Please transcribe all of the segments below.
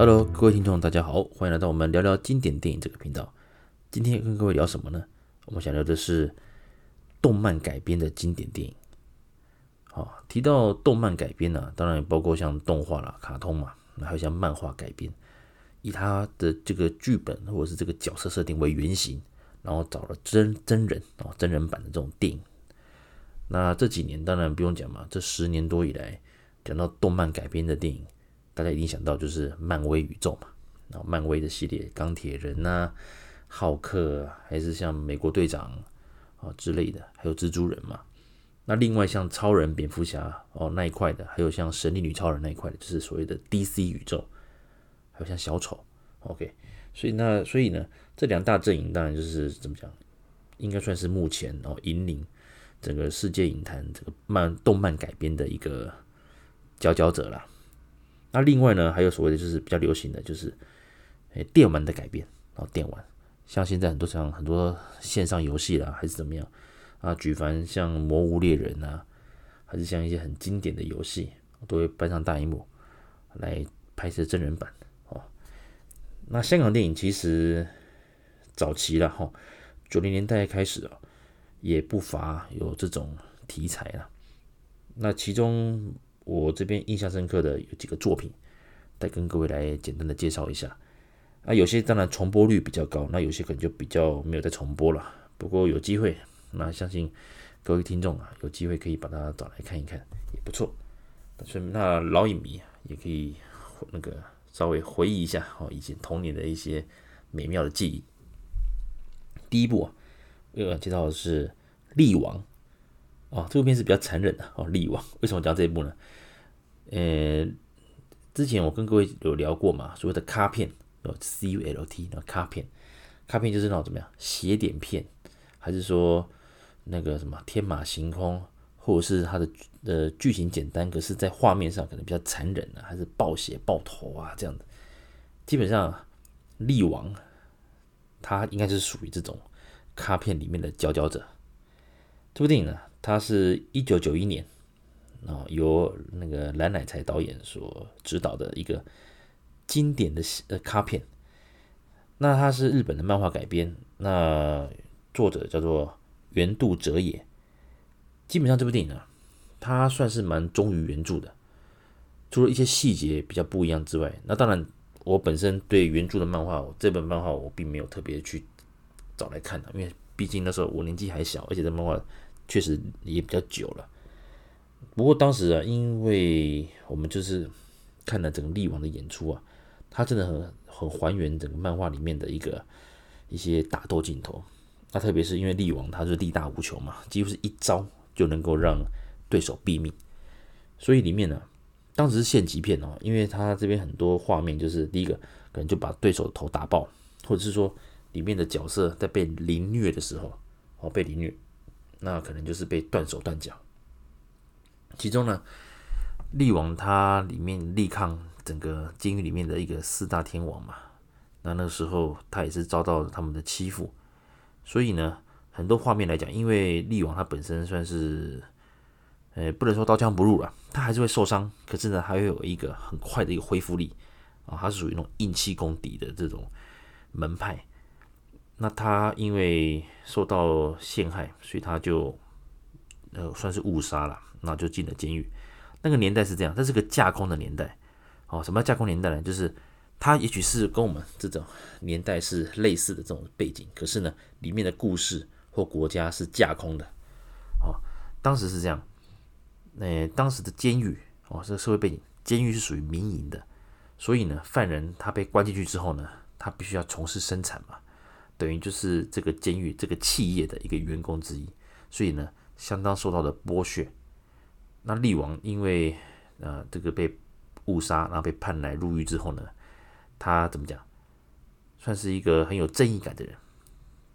Hello，各位听众，大家好，欢迎来到我们聊聊经典电影这个频道。今天跟各位聊什么呢？我们想聊的是动漫改编的经典电影。好，提到动漫改编呢、啊，当然也包括像动画啦、卡通嘛，还有像漫画改编，以他的这个剧本或者是这个角色设定为原型，然后找了真真人啊真人版的这种电影。那这几年当然不用讲嘛，这十年多以来，讲到动漫改编的电影。大家一定想到就是漫威宇宙嘛，然后漫威的系列，钢铁人呐、浩克，还是像美国队长啊之类的，还有蜘蛛人嘛。那另外像超人、蝙蝠侠哦那一块的，还有像神力女超人那一块的，就是所谓的 DC 宇宙，还有像小丑。OK，所以那所以呢，这两大阵营当然就是怎么讲，应该算是目前哦引领整个世界影坛这个漫动漫改编的一个佼佼者了。那另外呢，还有所谓的就是比较流行的就是，诶，电玩的改变，然后电玩，像现在很多像很多线上游戏啦，还是怎么样啊？举凡像《魔物猎人》啊，还是像一些很经典的游戏，都会搬上大荧幕来拍摄真人版哦。那香港电影其实早期了哈，九零年代开始啊，也不乏有这种题材了。那其中。我这边印象深刻的有几个作品，再跟各位来简单的介绍一下。啊，有些当然重播率比较高，那有些可能就比较没有再重播了。不过有机会，那相信各位听众啊，有机会可以把它找来看一看，也不错。所以那老影迷也可以那个稍微回忆一下哦，以前童年的一些美妙的记忆。第一部啊，我要介绍的是《力王》哦，这部片是比较残忍的哦，《力王》为什么讲这一部呢？呃，之前我跟各位有聊过嘛，所谓的卡片，有，C U L T，那卡片，卡片就是那种怎么样，写点片，还是说那个什么天马行空，或者是它的呃剧情简单，可是在画面上可能比较残忍啊，还是暴血爆头啊这样的。基本上，力王，它应该是属于这种卡片里面的佼佼者。这部电影呢，它是一九九一年。啊，由那个蓝乃才导演所指导的一个经典的呃卡片，那它是日本的漫画改编，那作者叫做原度哲也。基本上这部电影呢，它算是蛮忠于原著的，除了一些细节比较不一样之外，那当然我本身对原著的漫画，这本漫画我并没有特别去找来看的，因为毕竟那时候我年纪还小，而且这漫画确实也比较久了。不过当时啊，因为我们就是看了整个力王的演出啊，他真的很很还原整个漫画里面的一个一些打斗镜头。那特别是因为力王他是力大无穷嘛，几乎是一招就能够让对手毙命。所以里面呢，当时是限级片哦，因为他这边很多画面就是第一个可能就把对手头打爆，或者是说里面的角色在被凌虐的时候哦，被凌虐，那可能就是被断手断脚。其中呢，力王他里面力抗整个监狱里面的一个四大天王嘛，那那个时候他也是遭到他们的欺负，所以呢，很多画面来讲，因为力王他本身算是，呃，不能说刀枪不入了，他还是会受伤，可是呢，还会有一个很快的一个恢复力啊，他是属于那种硬气功底的这种门派，那他因为受到陷害，所以他就呃算是误杀了。那就进了监狱。那个年代是这样，这是个架空的年代。哦，什么架空年代呢？就是它也许是跟我们这种年代是类似的这种背景，可是呢，里面的故事或国家是架空的。哦，当时是这样。那当时的监狱，哦，这个社会背景，监狱是属于民营的，所以呢，犯人他被关进去之后呢，他必须要从事生产嘛，等于就是这个监狱这个企业的一个员工之一，所以呢，相当受到的剥削。那厉王因为呃这个被误杀，然后被判来入狱之后呢，他怎么讲，算是一个很有正义感的人。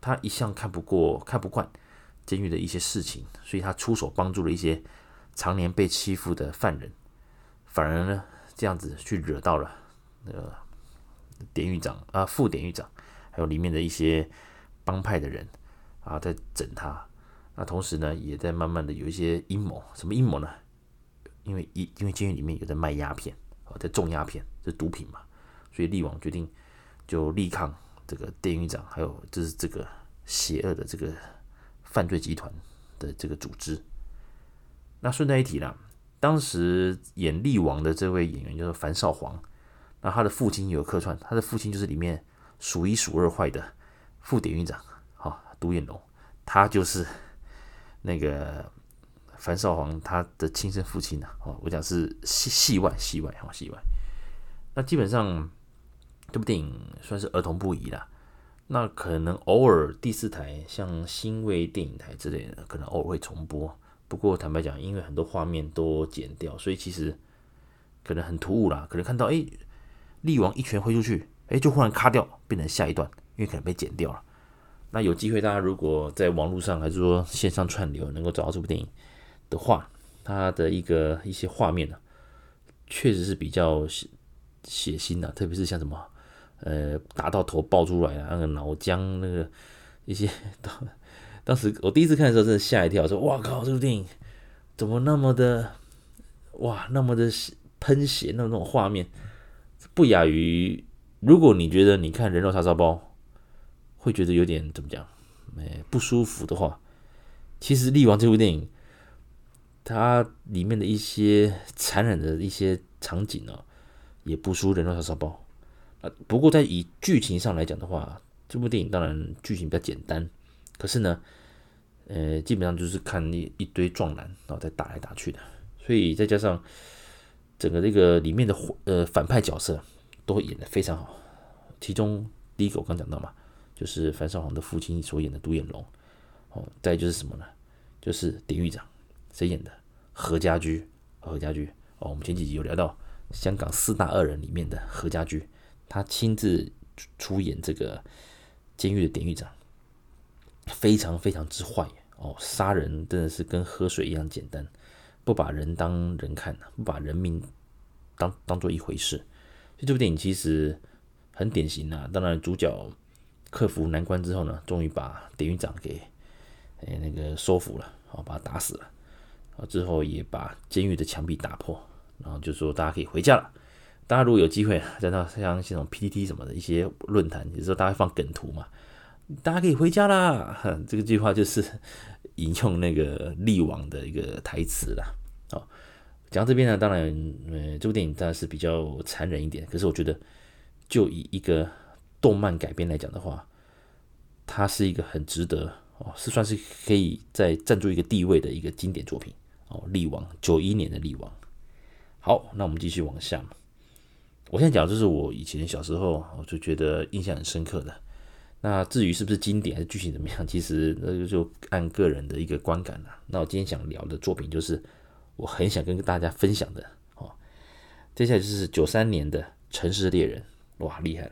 他一向看不过、看不惯监狱的一些事情，所以他出手帮助了一些常年被欺负的犯人，反而呢这样子去惹到了那个典狱长啊、副典狱长，还有里面的一些帮派的人啊，在整他。那同时呢，也在慢慢的有一些阴谋，什么阴谋呢？因为因因为监狱里面有在卖鸦片，哦，在种鸦片，这毒品嘛，所以力王决定就力抗这个典狱长，还有就是这个邪恶的这个犯罪集团的这个组织。那顺带一提啦，当时演力王的这位演员叫做樊少皇，那他的父亲有客串，他的父亲就是里面数一数二坏的副典狱长，好，独眼龙，他就是那个。樊少皇他的亲生父亲呢？哦，我讲是戏戏外戏外哈戏外。那基本上这部电影算是儿童不宜啦。那可能偶尔第四台像新卫电影台之类的，可能偶尔会重播。不过坦白讲，因为很多画面都剪掉，所以其实可能很突兀啦。可能看到哎，力王一拳挥出去，哎，就忽然卡掉，变成下一段，因为可能被剪掉了。那有机会大家如果在网络上还是说线上串流能够找到这部电影。的话，它的一个一些画面呢、啊，确实是比较血血腥的、特别是像什么，呃，打到头爆出来啊，那个脑浆那个一些，当当时我第一次看的时候，真的吓一跳，说哇靠，这部电影怎么那么的，哇，那么的喷血，那种画面，不亚于如果你觉得你看人肉叉烧包，会觉得有点怎么讲，哎，不舒服的话，其实《力王》这部电影。它里面的一些残忍的一些场景呢、哦，也不输《人肉叉烧包》啊。不过在以剧情上来讲的话，这部电影当然剧情比较简单，可是呢，呃，基本上就是看一一堆壮男然后再打来打去的，所以再加上整个这个里面的呃反派角色都会演的非常好。其中第一个我刚讲到嘛，就是樊少皇的父亲所演的独眼龙，哦，再就是什么呢？就是典狱长。谁演的？何家驹，何家驹哦，我们前几集有聊到香港四大恶人里面的何家驹，他亲自出演这个监狱的典狱长，非常非常之坏哦，杀人真的是跟喝水一样简单，不把人当人看，不把人命当当做一回事。所以这部电影其实很典型啊。当然，主角克服难关之后呢，终于把典狱长给哎那个收服了，哦，把他打死了。啊，之后也把监狱的墙壁打破，然后就说大家可以回家了。大家如果有机会，在那像这种 PPT 什么的一些论坛，有时候大家放梗图嘛，大家可以回家啦。这个句话就是 引用那个力王的一个台词啦。哦，讲到这边呢，当然，呃，这部电影当然是比较残忍一点，可是我觉得，就以一个动漫改编来讲的话，它是一个很值得哦，是算是可以再占住一个地位的一个经典作品。哦，力王九一年的力王。好，那我们继续往下。我现在讲的就是我以前小时候，我就觉得印象很深刻的。那至于是不是经典还是剧情怎么样，其实那个就按个人的一个观感了。那我今天想聊的作品就是我很想跟大家分享的。哦，接下来就是九三年的《城市猎人》，哇，厉害了！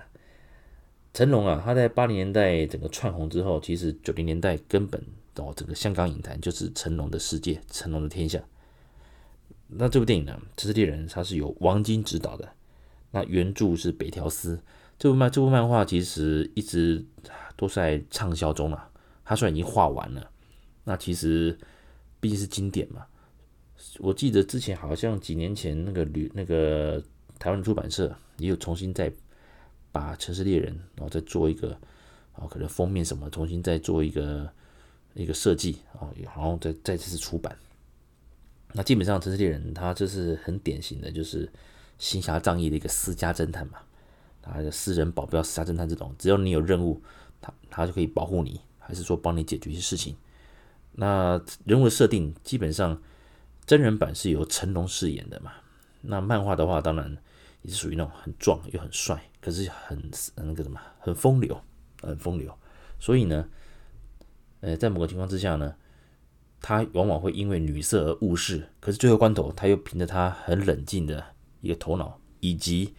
成龙啊，他在八零年代整个窜红之后，其实九零年代根本。哦，整个香港影坛就是成龙的世界，成龙的天下。那这部电影呢，《城市猎人》它是由王晶执导的，那原著是北条司。这部漫这部漫画其实一直都在畅销中了。它虽然已经画完了，那其实毕竟是经典嘛。我记得之前好像几年前那个旅那个台湾出版社也有重新再把《城市猎人》然后再做一个啊，可能封面什么重新再做一个。一个设计啊，然后再再次出版。那基本上《城市猎人》他这是很典型的，就是行侠仗义的一个私家侦探嘛。啊私人保镖、私家侦探这种，只要你有任务，他他就可以保护你，还是说帮你解决一些事情。那人物的设定基本上真人版是由成龙饰演的嘛。那漫画的话，当然也是属于那种很壮又很帅，可是很那个什么，很风流，很风流。所以呢。呃，在某个情况之下呢，他往往会因为女色而误事，可是最后关头，他又凭着他很冷静的一个头脑，以及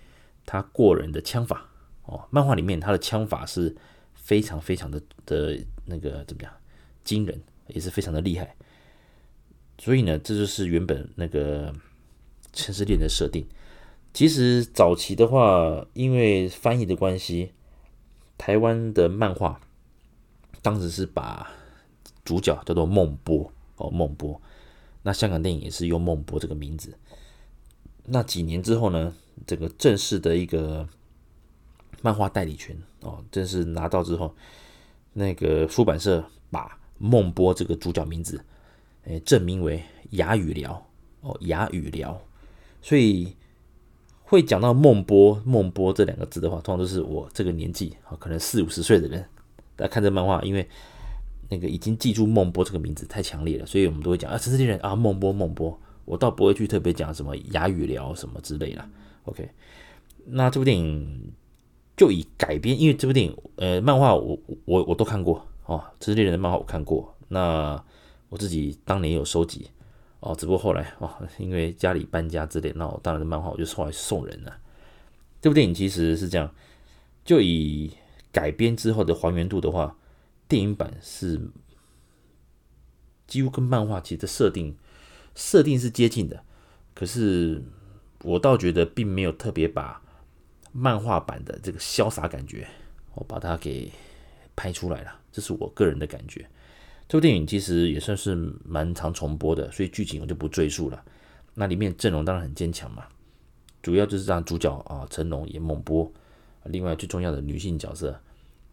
他过人的枪法哦，漫画里面他的枪法是非常非常的的那个怎么样，惊人，也是非常的厉害。所以呢，这就是原本那个城市猎人的设定。其实早期的话，因为翻译的关系，台湾的漫画。当时是把主角叫做孟波哦，孟波。那香港电影也是用孟波这个名字。那几年之后呢，这个正式的一个漫画代理权哦，正式拿到之后，那个出版社把孟波这个主角名字，诶，正名为哑语聊哦，哑语聊，所以会讲到孟波孟波这两个字的话，通常都是我这个年纪啊，可能四五十岁的人来看这漫画，因为那个已经记住孟波这个名字太强烈了，所以我们都会讲啊，城市猎人啊，孟波孟波，我倒不会去特别讲什么哑语聊什么之类的。OK，那这部电影。就以改编，因为这部电影，呃，漫画我我我都看过哦，《城市猎人》的漫画我看过，那我自己当年有收集哦，只不过后来哦，因为家里搬家之类，那我当然的漫画我就后来送人了。这部电影其实是这样，就以改编之后的还原度的话，电影版是几乎跟漫画其实设定设定是接近的，可是我倒觉得并没有特别把。漫画版的这个潇洒感觉，我把它给拍出来了，这是我个人的感觉。这部电影其实也算是蛮常重播的，所以剧情我就不赘述了。那里面阵容当然很坚强嘛，主要就是让主角啊成龙演孟波，另外最重要的女性角色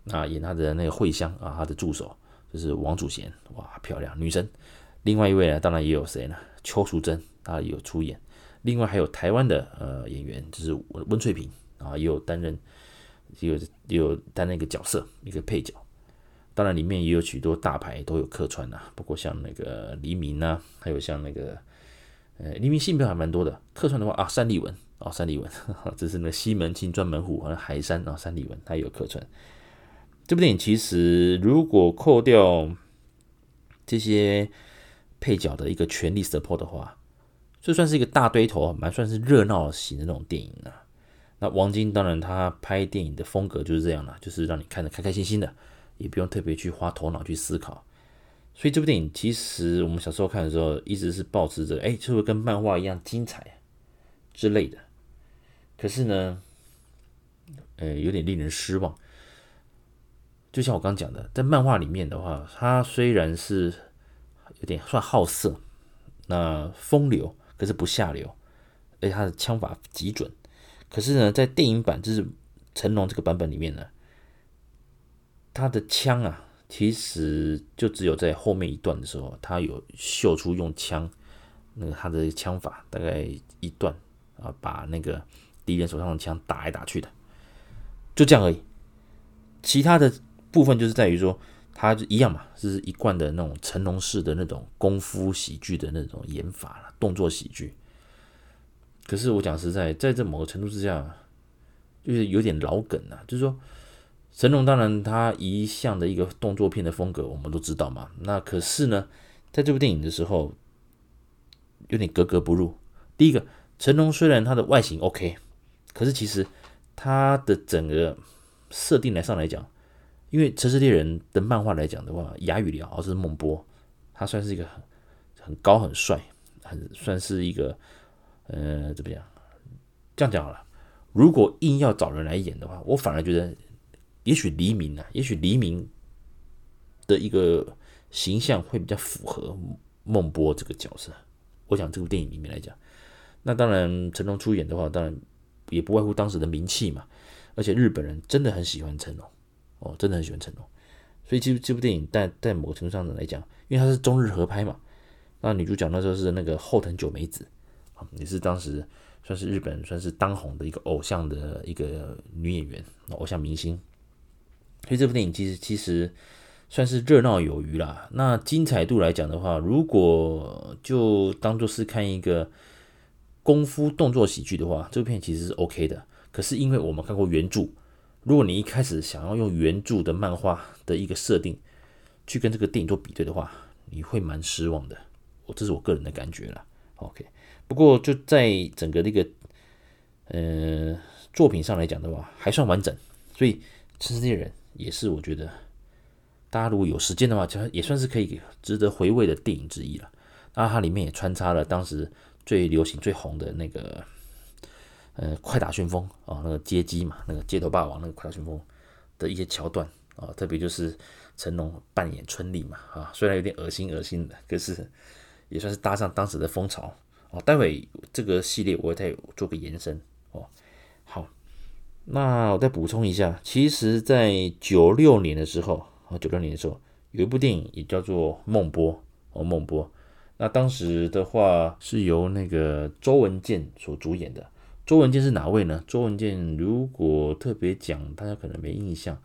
啊演他的那个惠香啊，他的助手就是王祖贤，哇漂亮女神。另外一位呢，当然也有谁呢？邱淑贞她有出演，另外还有台湾的呃演员就是温翠萍。啊，也有担任，也有也有担任一个角色，一个配角。当然，里面也有许多大牌都有客串呐，包括像那个黎明呐，还有像那个呃黎明信票还蛮多的。客串的话啊，三立文啊，三立文，这是那个西门庆专门户，好像海山啊，三立文他也有客串。这部电影其实如果扣掉这些配角的一个全力 support 的话，就算是一个大堆头，蛮算是热闹型的那种电影啊。那王晶当然，他拍电影的风格就是这样了，就是让你看得开开心心的，也不用特别去花头脑去思考。所以这部电影其实我们小时候看的时候，一直是抱持着，哎，是不是跟漫画一样精彩之类的？可是呢，呃，有点令人失望。就像我刚讲的，在漫画里面的话，它虽然是有点算好色，那风流，可是不下流，而且他的枪法极准。可是呢，在电影版就是成龙这个版本里面呢，他的枪啊，其实就只有在后面一段的时候，他有秀出用枪，那个他的枪法大概一段啊，把那个敌人手上的枪打来打去的，就这样而已。其他的部分就是在于说，他就一样嘛，是一贯的那种成龙式的那种功夫喜剧的那种演法了，动作喜剧。可是我讲实在，在这某个程度之下，就是有点老梗了啊。就是说，成龙当然他一向的一个动作片的风格，我们都知道嘛。那可是呢，在这部电影的时候，有点格格不入。第一个，成龙虽然他的外形 OK，可是其实他的整个设定来上来讲，因为《城市猎人》的漫画来讲的话，哑语聊，而是孟波，他算是一个很很高、很帅，很算是一个。呃，怎么样？这样讲好了。如果硬要找人来演的话，我反而觉得，也许黎明啊，也许黎明的一个形象会比较符合孟波这个角色。我想这部电影里面来讲，那当然成龙出演的话，当然也不外乎当时的名气嘛。而且日本人真的很喜欢成龙，哦，真的很喜欢成龙。所以这部这部电影在在某个程度上来讲，因为它是中日合拍嘛，那女主角那时候是那个后藤久美子。也是当时算是日本算是当红的一个偶像的一个女演员，偶像明星。所以这部电影其实其实算是热闹有余啦。那精彩度来讲的话，如果就当做是看一个功夫动作喜剧的话，这部片其实是 OK 的。可是因为我们看过原著，如果你一开始想要用原著的漫画的一个设定去跟这个电影做比对的话，你会蛮失望的。我这是我个人的感觉啦。OK。不过就在整个那个呃作品上来讲的话，还算完整，所以《城市猎人》也是我觉得大家如果有时间的话，其实也算是可以值得回味的电影之一了。那它里面也穿插了当时最流行、最红的那个呃快打旋风啊，那个街机嘛，那个街头霸王那个快打旋风的一些桥段啊，特别就是成龙扮演春丽嘛啊，虽然有点恶心恶心的，可是也算是搭上当时的风潮。哦，待会这个系列我会再做个延伸哦。那我再补充一下，其实，在九六年的时候啊，九六年的时候有一部电影也叫做《梦波》哦，《梦波》。那当时的话是由那个周文健所主演的。周文健是哪位呢？周文健如果特别讲，大家可能没印象，《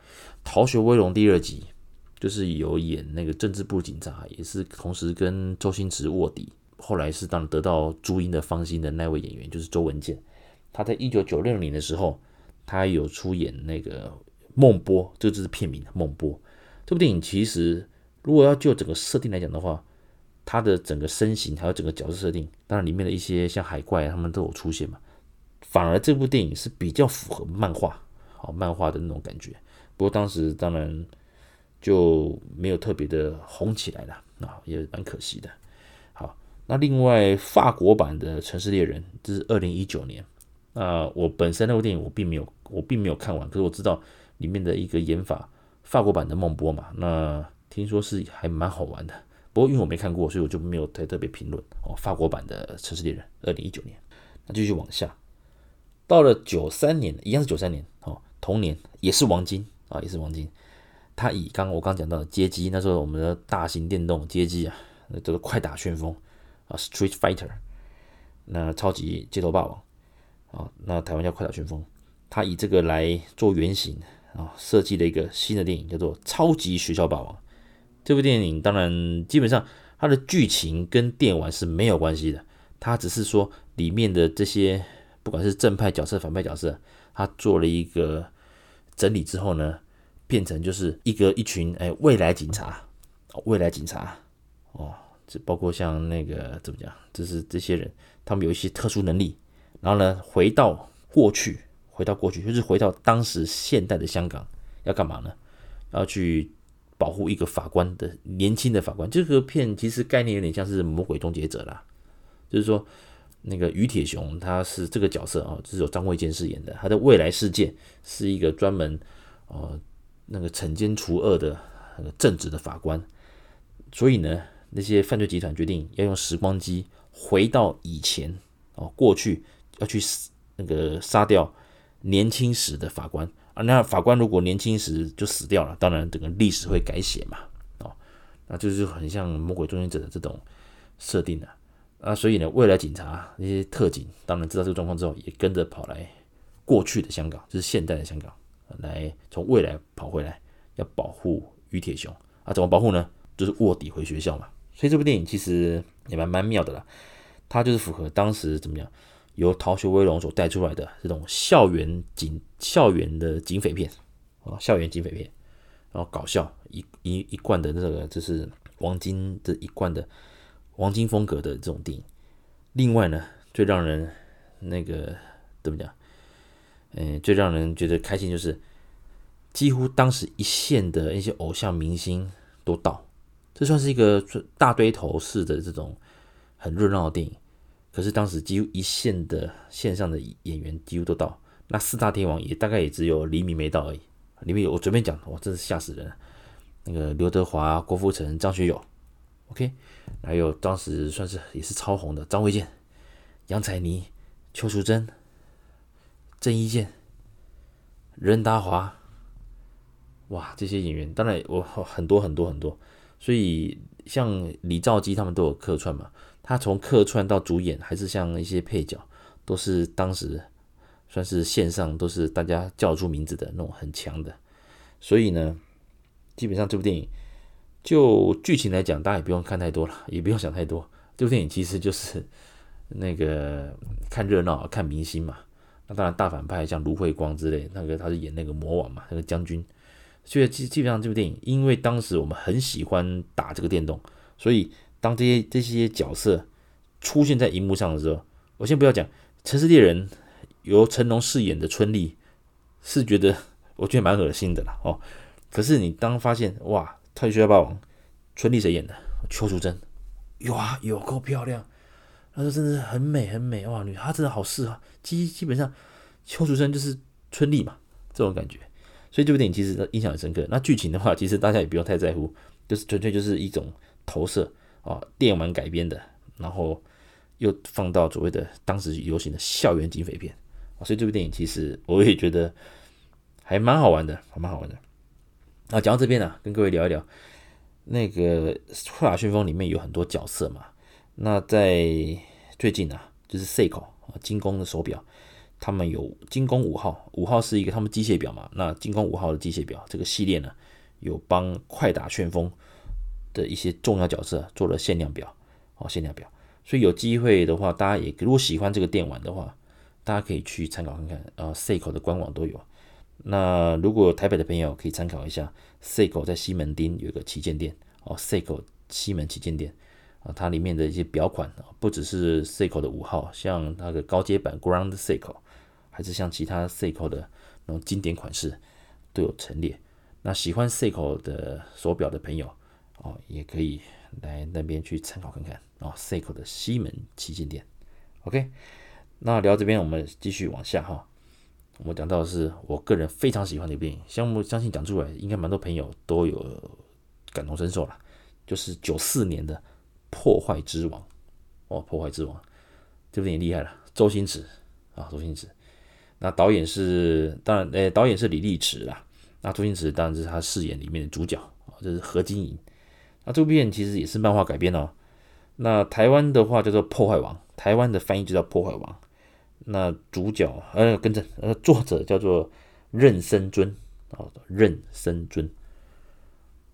逃学威龙》第二集就是有演那个政治部警察，也是同时跟周星驰卧底，后来是当得到朱茵的芳心的那位演员，就是周文健。他在一九九六年的时候。他有出演那个《孟波》，这就是片名《孟波》。这部电影其实，如果要就整个设定来讲的话，它的整个身形还有整个角色设定，当然里面的一些像海怪，他们都有出现嘛。反而这部电影是比较符合漫画，好漫画的那种感觉。不过当时当然就没有特别的红起来了啊，也蛮可惜的。好，那另外法国版的《城市猎人》，这是二零一九年。那，我本身那部电影我并没有，我并没有看完，可是我知道里面的一个演法，法国版的梦波嘛，那听说是还蛮好玩的。不过因为我没看过，所以我就没有太特别评论哦。法国版的《城市猎人》，二零一九年，那继续往下，到了九三年，一样是九三年哦，同年也是王晶啊，也是王晶，他以刚我刚讲到的街机，那时候我们的大型电动街机啊，那叫做快打旋风啊，Street Fighter，那超级街头霸王。啊，那台湾叫快打旋风，他以这个来做原型啊，设计了一个新的电影，叫做《超级学校霸王》。这部电影当然基本上它的剧情跟电玩是没有关系的，它只是说里面的这些不管是正派角色、反派角色，他做了一个整理之后呢，变成就是一个一群哎未来警察，未来警察哦，这包括像那个怎么讲，就是这些人他们有一些特殊能力。然后呢，回到过去，回到过去，就是回到当时现代的香港，要干嘛呢？要去保护一个法官的年轻的法官。这个片其实概念有点像是《魔鬼终结者》啦，就是说那个于铁雄他是这个角色啊，就是由张卫健饰演的。他的未来世界是一个专门呃那个惩奸除恶的那个正直的法官，所以呢，那些犯罪集团决定要用时光机回到以前哦，过去。要去死那个杀掉年轻时的法官。啊，那法官如果年轻时就死掉了，当然整个历史会改写嘛，哦，那就是很像魔鬼终结者的这种设定的啊，所以呢，未来警察那些特警当然知道这个状况之后，也跟着跑来过去的香港，就是现代的香港，来从未来跑回来，要保护于铁雄。啊，怎么保护呢？就是卧底回学校嘛，所以这部电影其实也蛮蛮妙的啦，它就是符合当时怎么样。由《逃学威龙》所带出来的这种校园警、校园的警匪片啊，校园警匪片，然后搞笑一一一贯的这个，就是王晶的一贯的王晶风格的这种电影。另外呢，最让人那个怎么讲？嗯，最让人觉得开心就是，几乎当时一线的一些偶像明星都到，这算是一个大堆头式的这种很热闹的电影。可是当时几乎一线的线上的演员几乎都到，那四大天王也大概也只有黎明没到而已。里面有我随便讲，哇，真是吓死人！那个刘德华、郭富城、张学友，OK，还有当时算是也是超红的张卫健、杨采妮、邱淑贞、郑伊健、任达华，哇，这些演员当然我很多很多很多，所以像李兆基他们都有客串嘛。他从客串到主演，还是像一些配角，都是当时算是线上都是大家叫出名字的那种很强的。所以呢，基本上这部电影就剧情来讲，大家也不用看太多了，也不用想太多。这部电影其实就是那个看热闹、看明星嘛。那当然大反派像卢慧光之类，那个他是演那个魔王嘛，那个将军。所以基基本上这部电影，因为当时我们很喜欢打这个电动，所以。当这些这些角色出现在荧幕上的时候，我先不要讲《城市猎人》由成龙饰演的春丽，是觉得我觉得蛮恶心的啦哦。可是你当发现哇，《超级学校霸王》春丽谁演的？邱淑贞，有啊，有够漂亮！她说真的是很美很美哇，女她真的好适合。基基本上邱淑贞就是春丽嘛，这种感觉。所以这部电影其实印象很深刻。那剧情的话，其实大家也不用太在乎，就是纯粹就是一种投射。啊，电玩改编的，然后又放到所谓的当时流行的校园警匪片，所以这部电影其实我也觉得还蛮好玩的，还蛮好玩的。啊，讲到这边呢、跟各位聊一聊那个《快打旋风》里面有很多角色嘛。那在最近啊，就是 Seiko 啊，精工的手表，他们有精工五号，五号是一个他们机械表嘛。那精工五号的机械表这个系列呢，有帮《快打旋风》的一些重要角色做了限量表哦，限量表。所以有机会的话，大家也如果喜欢这个电玩的话，大家可以去参考看看啊，Seiko 的官网都有。那如果台北的朋友可以参考一下，Seiko 在西门町有一个旗舰店哦，Seiko 西门旗舰店啊，它里面的一些表款啊，不只是 Seiko 的五号，像那个高阶版 Ground Seiko，还是像其他 Seiko 的那种经典款式都有陈列。那喜欢 Seiko 的手表的朋友哦，也可以来那边去参考看看哦，Seiko 的西门旗舰店。OK，那聊这边我们继续往下哈。我们讲到的是我个人非常喜欢的电影，相我相信讲出来应该蛮多朋友都有感同身受了，就是九四年的《破坏之王》哦，《破坏之王》这部电影厉害了，周星驰啊，周星驰，那导演是当然，诶，导演是李力持啦，那周星驰当然是他饰演里面的主角啊，这是何金银，那这部片其实也是漫画改编哦，那台湾的话叫做《破坏王》，台湾的翻译就叫《破坏王》。那主角呃，跟着呃，作者叫做任森尊啊，任森尊。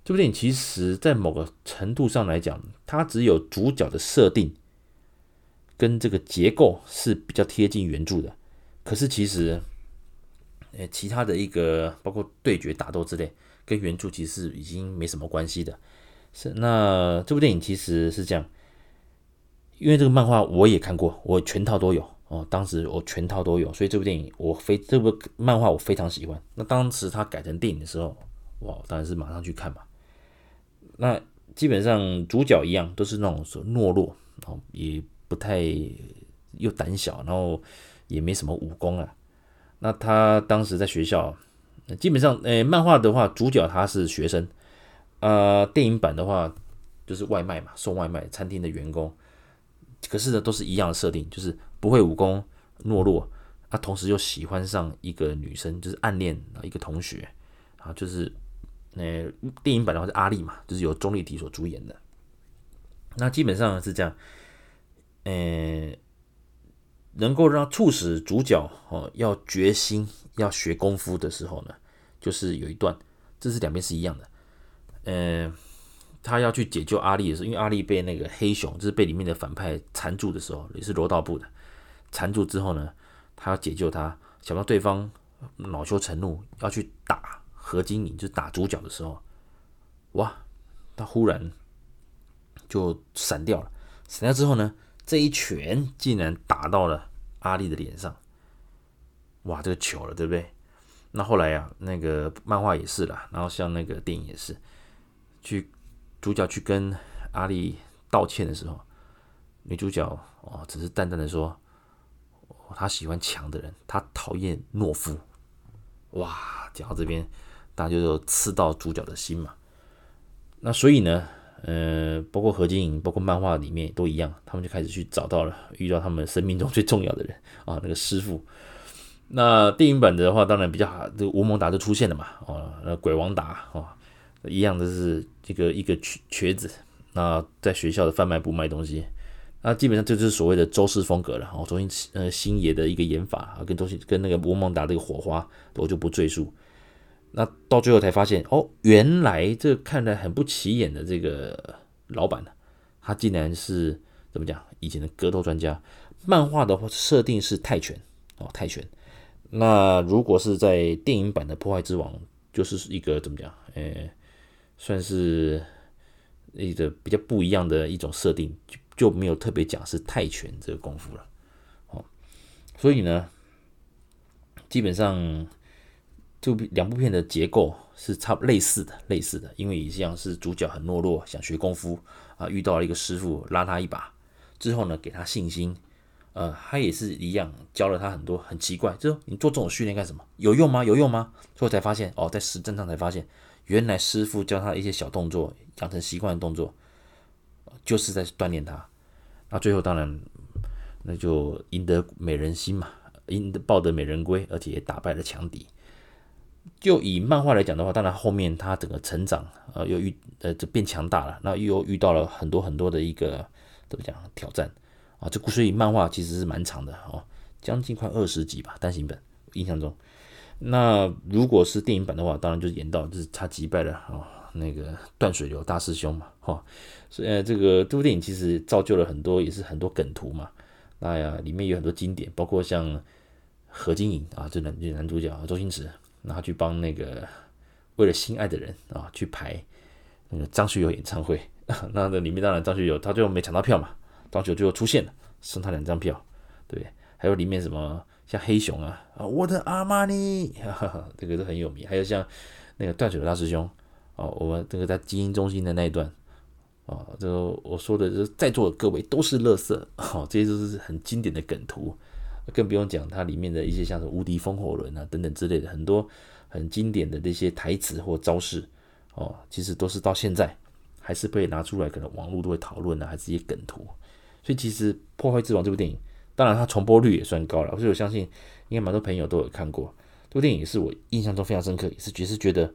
这部电影其实，在某个程度上来讲，它只有主角的设定跟这个结构是比较贴近原著的。可是其实，呃，其他的一个包括对决、打斗之类，跟原著其实已经没什么关系的。是那这部电影其实是这样，因为这个漫画我也看过，我全套都有。哦，当时我全套都有，所以这部电影我非这部漫画我非常喜欢。那当时它改成电影的时候，哇，当然是马上去看嘛。那基本上主角一样，都是那种说懦弱，哦，也不太又胆小，然后也没什么武功啊。那他当时在学校，基本上，诶，漫画的话，主角他是学生，呃，电影版的话就是外卖嘛，送外卖餐厅的员工。可是呢，都是一样的设定，就是。不会武功，懦弱，他同时又喜欢上一个女生，就是暗恋啊一个同学啊，就是呃电影版的话是阿丽嘛，就是由钟丽缇所主演的。那基本上是这样，呃，能够让促使主角哦要决心要学功夫的时候呢，就是有一段，这是两边是一样的，呃。他要去解救阿丽的时候，因为阿丽被那个黑熊，就是被里面的反派缠住的时候，也是柔道部的。缠住之后呢，他要解救他，想到对方恼羞成怒要去打何金银，就是打主角的时候，哇，他忽然就闪掉了。闪掉之后呢，这一拳竟然打到了阿丽的脸上，哇，这个糗了，对不对？那后来呀、啊，那个漫画也是啦，然后像那个电影也是，去主角去跟阿丽道歉的时候，女主角哦，只是淡淡的说。他喜欢强的人，他讨厌懦夫。哇，讲到这边，大家就刺到主角的心嘛。那所以呢，呃，包括何金银，包括漫画里面都一样，他们就开始去找到了，遇到他们生命中最重要的人啊，那个师傅。那电影版的话，当然比较好，这个吴孟达就出现了嘛。哦，那鬼王达哦，一样的是这个一个瘸瘸子，那在学校的贩卖部卖东西。那基本上这就是所谓的周氏风格了。哦，周星呃星爷的一个演法啊，跟周星跟那个吴孟达这个火花，我就不赘述。那到最后才发现，哦，原来这看来很不起眼的这个老板呢，他竟然是怎么讲？以前的格斗专家。漫画的话设定是泰拳哦，泰拳。那如果是在电影版的《破坏之王》，就是一个怎么讲？诶，算是一个比较不一样的一种设定。就就没有特别讲是泰拳这个功夫了，哦，所以呢，基本上就两部片的结构是差类似的，类似的，因为一样是主角很懦弱，想学功夫啊，遇到了一个师傅拉他一把，之后呢，给他信心，呃，他也是一样教了他很多很奇怪，就你做这种训练干什么？有用吗？有用吗？最后才发现，哦，在实战上才发现，原来师傅教他一些小动作，养成习惯的动作。就是在锻炼他，那最后当然那就赢得美人心嘛，赢得抱得美人归，而且也打败了强敌。就以漫画来讲的话，当然后面他整个成长，呃，又遇呃就变强大了，那又遇到了很多很多的一个怎么讲挑战啊？这故事以漫画其实是蛮长的哦，将近快二十集吧，单行本印象中。那如果是电影版的话，当然就是演到就是他击败了哦那个断水流大师兄嘛，哈、哦，所以这个这部电影其实造就了很多也是很多梗图嘛，那呀里面有很多经典，包括像何晶莹啊，这男这男主角周星驰。然后去帮那个为了心爱的人啊去排那个张学友演唱会，那那里面当然张学友他最后没抢到票嘛，张学友最后出现了，送他两张票，对，还有里面什么像黑熊啊啊我的阿玛尼，这个都很有名，还有像那个断水的大师兄哦，我们这个在基因中心的那一段哦，这个我说的就是在座的各位都是乐色哦，这些都是很经典的梗图。更不用讲它里面的一些像是无敌风火轮啊等等之类的很多很经典的这些台词或招式哦，其实都是到现在还是被拿出来，可能网络都会讨论啊，还是一些梗图。所以其实《破坏之王》这部电影，当然它重播率也算高了，所以我相信应该蛮多朋友都有看过。这部电影也是我印象中非常深刻，也是也是觉得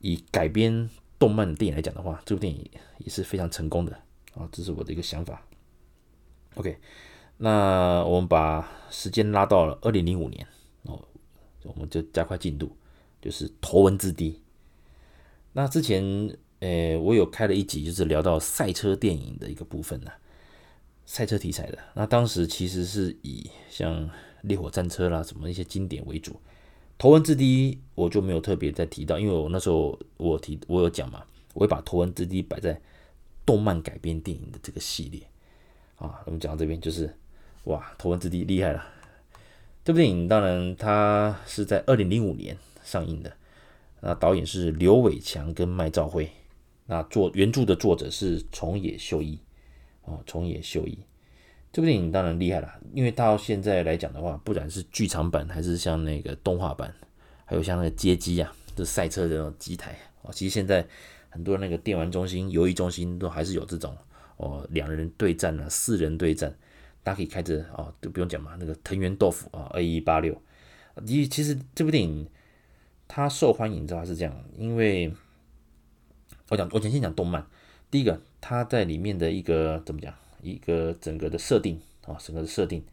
以改编动漫电影来讲的话，这部电影也是非常成功的啊，这是我的一个想法。OK。那我们把时间拉到了二零零五年哦，我们就加快进度，就是头文字 D。那之前，诶，我有开了一集，就是聊到赛车电影的一个部分呢，赛车题材的。那当时其实是以像烈火战车啦，什么一些经典为主。头文字 D 我就没有特别再提到，因为我那时候我提我有讲嘛，我会把头文字 D 摆在动漫改编电影的这个系列啊。我们讲到这边就是。哇，头文字 D 厉害了！这部电影当然它是在二零零五年上映的，那导演是刘伟强跟麦兆辉，那作原著的作者是重野秀一哦，重野秀一。这部电影当然厉害了，因为到现在来讲的话，不管是剧场版还是像那个动画版，还有像那个街机啊，就赛车的那种机台哦，其实现在很多那个电玩中心、游艺中心都还是有这种哦，两人对战啊，四人对战。大家可以开着啊，都不用讲嘛。那个藤原豆腐啊，二一八六。其其实这部电影它受欢迎，知道是这样，因为我讲，我先先讲动漫。第一个，它在里面的一个怎么讲，一个整个的设定啊，整个的设定，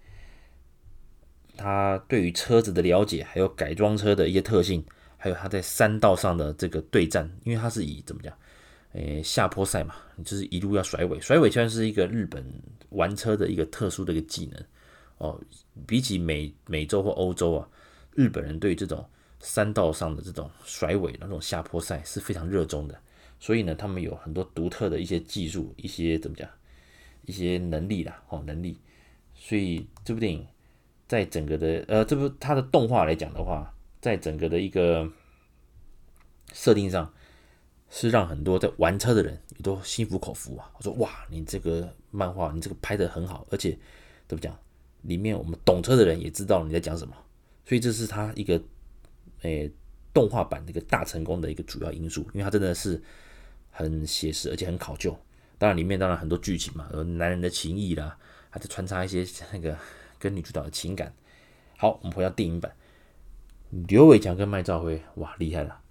它对于车子的了解，还有改装车的一些特性，还有它在山道上的这个对战，因为它是以怎么讲？诶，下坡赛嘛，就是一路要甩尾，甩尾圈是一个日本玩车的一个特殊的一个技能哦。比起美美洲或欧洲啊，日本人对这种山道上的这种甩尾的那种下坡赛是非常热衷的，所以呢，他们有很多独特的一些技术，一些怎么讲，一些能力啦，哦，能力。所以这部电影在整个的呃，这部它的动画来讲的话，在整个的一个设定上。是让很多在玩车的人也都心服口服啊！我说哇，你这个漫画，你这个拍的很好，而且怎么讲？里面我们懂车的人也知道你在讲什么，所以这是他一个诶、动画版的一个大成功的一个主要因素，因为它真的是很写实，而且很考究。当然里面当然很多剧情嘛，有男人的情谊啦，还是穿插一些 那个跟女主角的情感。好，我们回到电影版，刘伟强跟麦兆辉，哇，厉害了！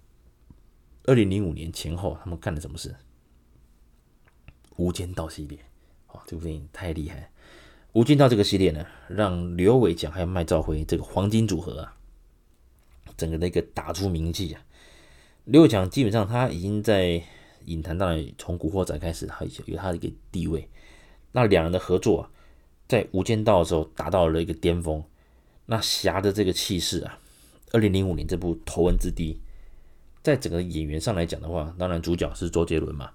二零零五年前后，他们干了什么事？《无间道》系列，哦，这部电影太厉害！《无间道》这个系列呢，让刘伟强还有麦兆辉这个黄金组合啊，整个那个打出名气啊。刘伟强基本上他已经在影坛，当然从《古惑仔》开始，他有他的一个地位。那两人的合作啊，在《无间道》的时候达到了一个巅峰。那侠的这个气势啊，二零零五年这部《头文字 D》。在整个演员上来讲的话，当然主角是周杰伦嘛。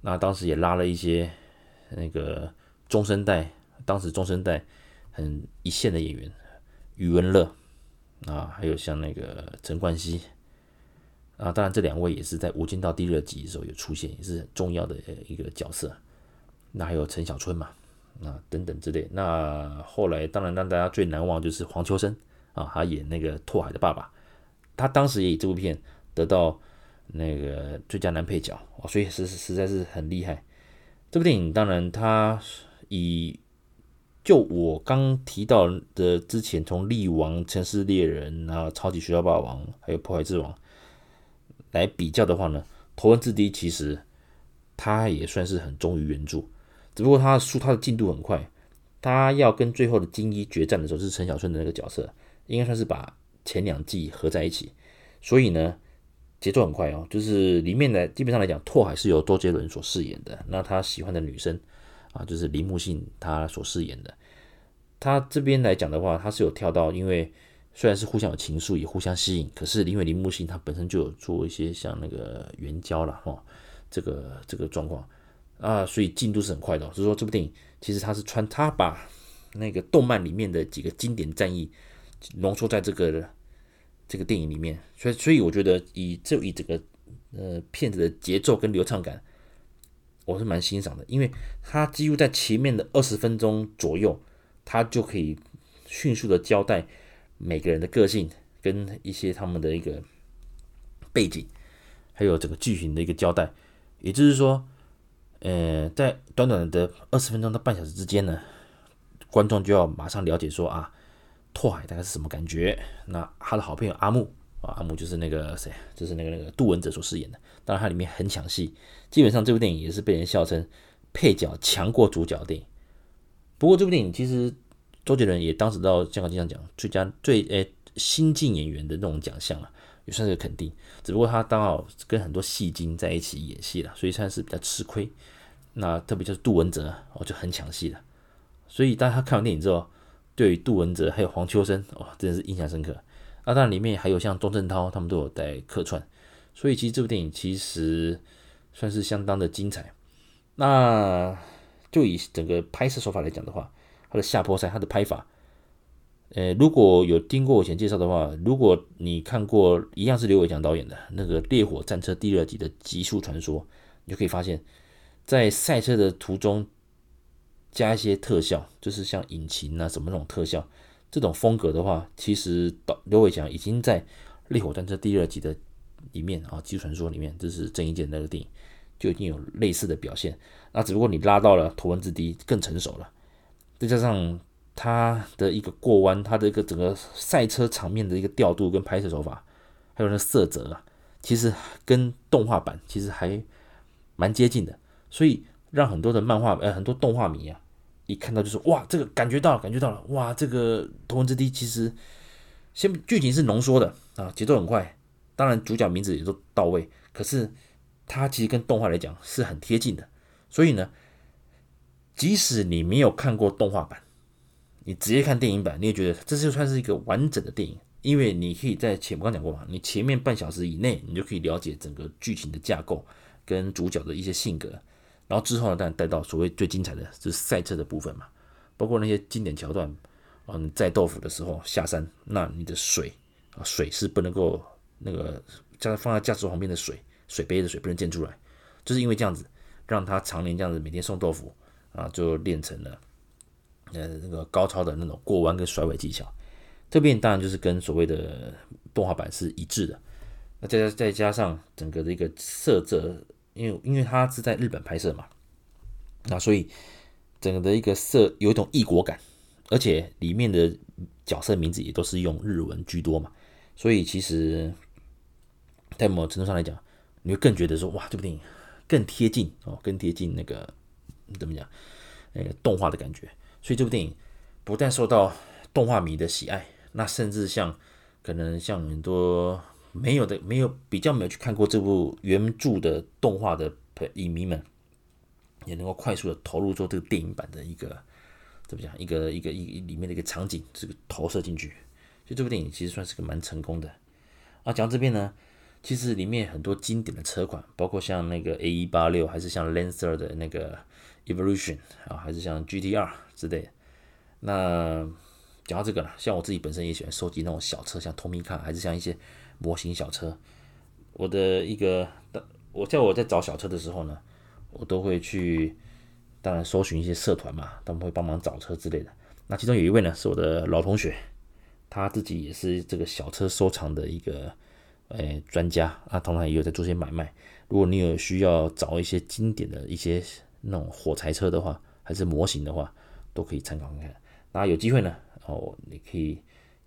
那当时也拉了一些那个中生代，当时中生代很一线的演员，余文乐啊，还有像那个陈冠希啊。当然这两位也是在《无间道》第二集的时候有出现，也是很重要的一个角色。那还有陈小春嘛，啊等等之类。那后来当然让大家最难忘就是黄秋生啊，他演那个拓海的爸爸，他当时也以这部片。得到那个最佳男配角哦，所以实实在是很厉害。这部电影当然它以就我刚提到的之前，从力王、城市猎人啊、超级学校霸王，还有破坏之王来比较的话呢，头文字 D 其实他也算是很忠于原著，只不过他的书他的进度很快，他要跟最后的金一决战的时候，是陈小春的那个角色，应该算是把前两季合在一起，所以呢节奏很快哦，就是里面的基本上来讲，拓海是由周杰伦所饰演的，那他喜欢的女生。啊，就是铃木杏他所饰演的，他这边来讲的话，他是有跳到，因为虽然是互相有情愫，也互相吸引，可是因为铃木杏他本身就有做一些像那个援交了哈，这个这个状况啊，所以进度是很快的。所以说这部电影其实他是穿他把那个动漫里面的几个经典战役浓缩在这个这个电影里面，所以所以我觉得以就以这个呃片子的节奏跟流畅感。我是蛮欣赏的，因为他几乎在前面的二十分钟左右，他就可以迅速的交代每个人的个性跟一些他们的一个背景，还有整个剧情的一个交代。也就是说，呃，在短短的二十分钟到半小时之间呢，观众就要马上了解说啊，拓海大概是什么感觉？那他的好朋友阿木啊。阿木就是那个谁，就是那个那个杜汶泽所饰演的。当然，它里面很抢戏，基本上这部电影也是被人笑称配角强过主角的电影。不过，这部电影其实周杰伦也当时到香港金像奖最佳最诶新晋演员的那种奖项了，也算是个肯定。只不过他刚好跟很多戏精在一起演戏了，所以算是比较吃亏。那特别就是杜汶泽哦，就很抢戏了。所以，当他看完电影之后，对杜汶泽还有黄秋生哦，真的是印象深刻。啊，当然里面还有像钟镇涛，他们都有在客串，所以其实这部电影其实算是相当的精彩。那就以整个拍摄手法来讲的话，它的下坡赛，它的拍法，呃，如果有听过我以前介绍的话，如果你看过一样是刘伟强导演的那个《烈火战车》第二集的《极速传说》，你就可以发现，在赛车的途中加一些特效，就是像引擎啊什么那种特效。这种风格的话，其实导刘伟强已经在《烈火战车》第二集的里面啊，《极速传说》里面，这是郑伊健那个电影就已经有类似的表现。那只不过你拉到了头文字 D 更成熟了，再加上他的一个过弯，他的一个整个赛车场面的一个调度跟拍摄手法，还有那色泽啊，其实跟动画版其实还蛮接近的，所以让很多的漫画呃很多动画迷啊。一看到就是哇，这个感觉到了，感觉到了，哇，这个头文字 D 其实先剧情是浓缩的啊，节奏很快，当然主角名字也都到位，可是它其实跟动画来讲是很贴近的，所以呢，即使你没有看过动画版，你直接看电影版，你也觉得这就算是一个完整的电影，因为你可以在前我刚讲过嘛，你前面半小时以内，你就可以了解整个剧情的架构跟主角的一些性格。然后之后呢，当然带到所谓最精彩的就是赛车的部分嘛，包括那些经典桥段啊，你载豆腐的时候下山，那你的水啊，水是不能够那个将放在驾驶旁边的水，水杯的水不能溅出来，就是因为这样子，让他常年这样子每天送豆腐啊，就练成了呃那个高超的那种过弯跟甩尾技巧。这边当然就是跟所谓的动画版是一致的，那再再加上整个的一个色泽。因为因为它是在日本拍摄嘛，那所以整个的一个色有一种异国感，而且里面的角色名字也都是用日文居多嘛，所以其实，在某程度上来讲，你会更觉得说哇，这部电影更贴近哦，更贴近那个怎么讲那个动画的感觉。所以这部电影不但受到动画迷的喜爱，那甚至像可能像很多。没有的，没有比较没有去看过这部原著的动画的影迷们，也能够快速的投入做这个电影版的一个怎么讲，一个一个一里面的一个场景，这个投射进去，所以这部电影其实算是个蛮成功的。啊，讲到这边呢，其实里面很多经典的车款，包括像那个 A 一八六，还是像 Lancer 的那个 Evolution 啊，还是像 GTR 之类的。那讲到这个了，像我自己本身也喜欢收集那种小车，像 Tomica，还是像一些。模型小车，我的一个，我叫我在找小车的时候呢，我都会去，当然搜寻一些社团嘛，他们会帮忙找车之类的。那其中有一位呢，是我的老同学，他自己也是这个小车收藏的一个，诶、哎、专家啊，同样也有在做些买卖。如果你有需要找一些经典的一些那种火柴车的话，还是模型的话，都可以参考看看。那有机会呢，哦，你可以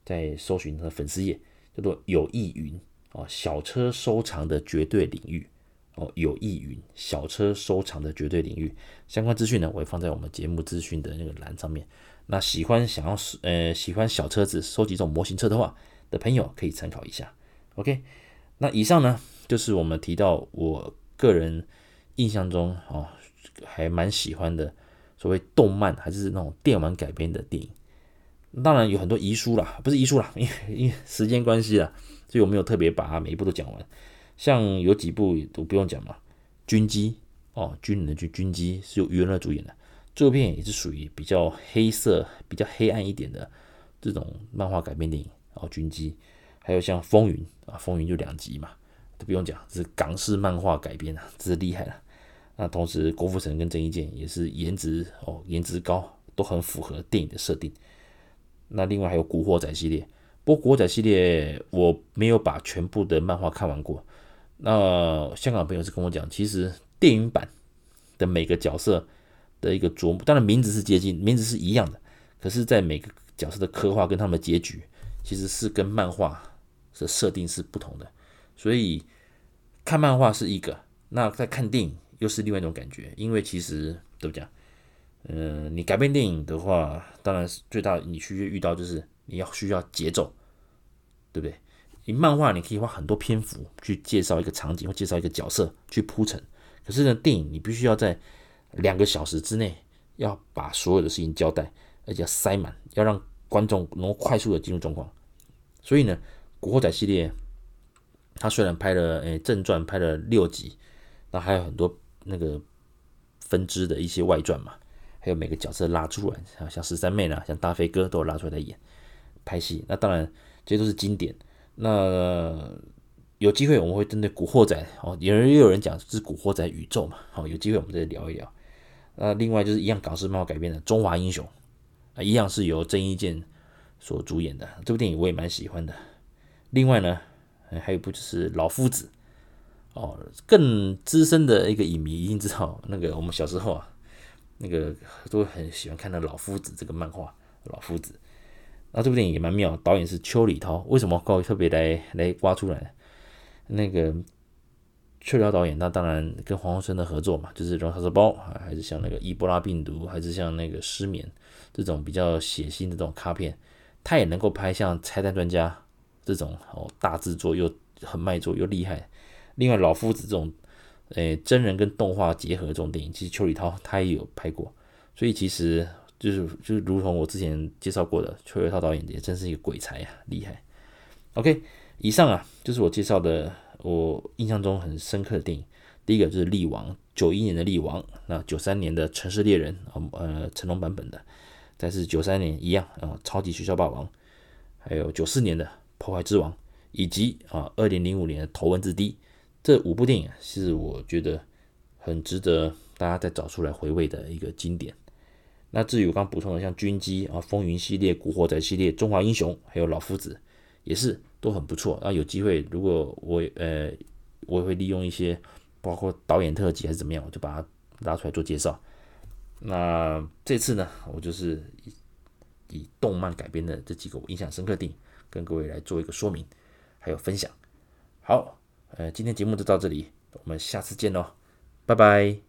再搜寻他的粉丝页，叫做有意云哦，小车收藏的绝对领域哦，有意云小车收藏的绝对领域相关资讯呢，我会放在我们节目资讯的那个栏上面。那喜欢想要呃喜欢小车子收集这种模型车的话的朋友，可以参考一下。OK，那以上呢就是我们提到我个人印象中哦还蛮喜欢的所谓动漫还是那种电玩改编的电影。当然有很多遗书啦，不是遗书啦，因为因为时间关系啦，所以我没有特别把它每一部都讲完。像有几部都不用讲嘛，军机哦，军人的军军机是由余文乐主演的。这部片也是属于比较黑色、比较黑暗一点的这种漫画改编电影哦，军机，还有像《风云》啊，《风云》就两集嘛，都不用讲，这是港式漫画改编啊，这是厉害了。那同时，郭富城跟郑伊健也是颜值哦，颜值高，都很符合电影的设定。那另外还有《古惑仔》系列，不过《古惑仔》系列我没有把全部的漫画看完过。那香港朋友是跟我讲，其实电影版的每个角色。的一个琢磨，当然名字是接近，名字是一样的，可是，在每个角色的刻画跟他们的结局，其实是跟漫画的设定是不同的。所以看漫画是一个，那在看电影又是另外一种感觉。因为其实怎么讲，嗯、你改编电影的话，当然是最大你需要遇到就是你要需要节奏，对不对？你漫画你可以花很多篇幅去介绍一个场景或介绍一个角色去铺陈，可是呢，电影你必须要在两个小时之内要把所有的事情交代，而且要塞满，要让观众能够快速的进入状况。所以呢，《古惑仔》系列，它虽然拍了诶正传拍了六集，那还有很多那个分支的一些外传嘛，还有每个角色拉出来，像像十三妹啦，像大飞哥都拉出来在演拍戏。那当然这些都是经典。那有机会我们会针对《古惑仔》哦，有人又有人讲是《古惑仔》宇宙嘛，好，有机会我们再聊一聊。那另外就是一样港式漫画改编的《中华英雄》啊，一样是由郑伊健所主演的这部电影，我也蛮喜欢的。另外呢，还有一部就是《老夫子》哦，更资深的一个影迷一定知道，那个我们小时候啊，那个都很喜欢看那《老夫子》这个漫画，《老夫子》。那这部电影也蛮妙，导演是邱礼涛，为什么高特别来来挖出来？那个。邱疗导演，那当然跟黄鸿升的合作嘛，就是《龙沙包》，还是像那个伊波拉病毒，还是像那个失眠这种比较血腥的这种卡片，他也能够拍像《拆弹专家》这种哦大制作又很卖座又厉害。另外，《老夫子》这种诶真人跟动画结合这种电影，其实邱礼涛他也有拍过，所以其实就是就是如同我之前介绍过的，邱礼涛导演也真是一个鬼才啊，厉害。OK，以上啊就是我介绍的。我印象中很深刻的电影，第一个就是《力王》，九一年的《力王》，那九三年的《城市猎人》，呃，成龙版本的，再是九三年一样啊，《超级学校霸王》，还有九四年的《破坏之王》，以及啊，二零零五年的《头文字 D》，这五部电影是我觉得很值得大家再找出来回味的一个经典。那至于我刚补充的，像《军机》啊，《风云》系列、《古惑仔》系列、《中华英雄》，还有《老夫子》，也是。都很不错啊！有机会，如果我呃，我也会利用一些，包括导演特辑还是怎么样，我就把它拉出来做介绍。那这次呢，我就是以以动漫改编的这几个我印象深刻电影，跟各位来做一个说明，还有分享。好，呃，今天节目就到这里，我们下次见喽，拜拜。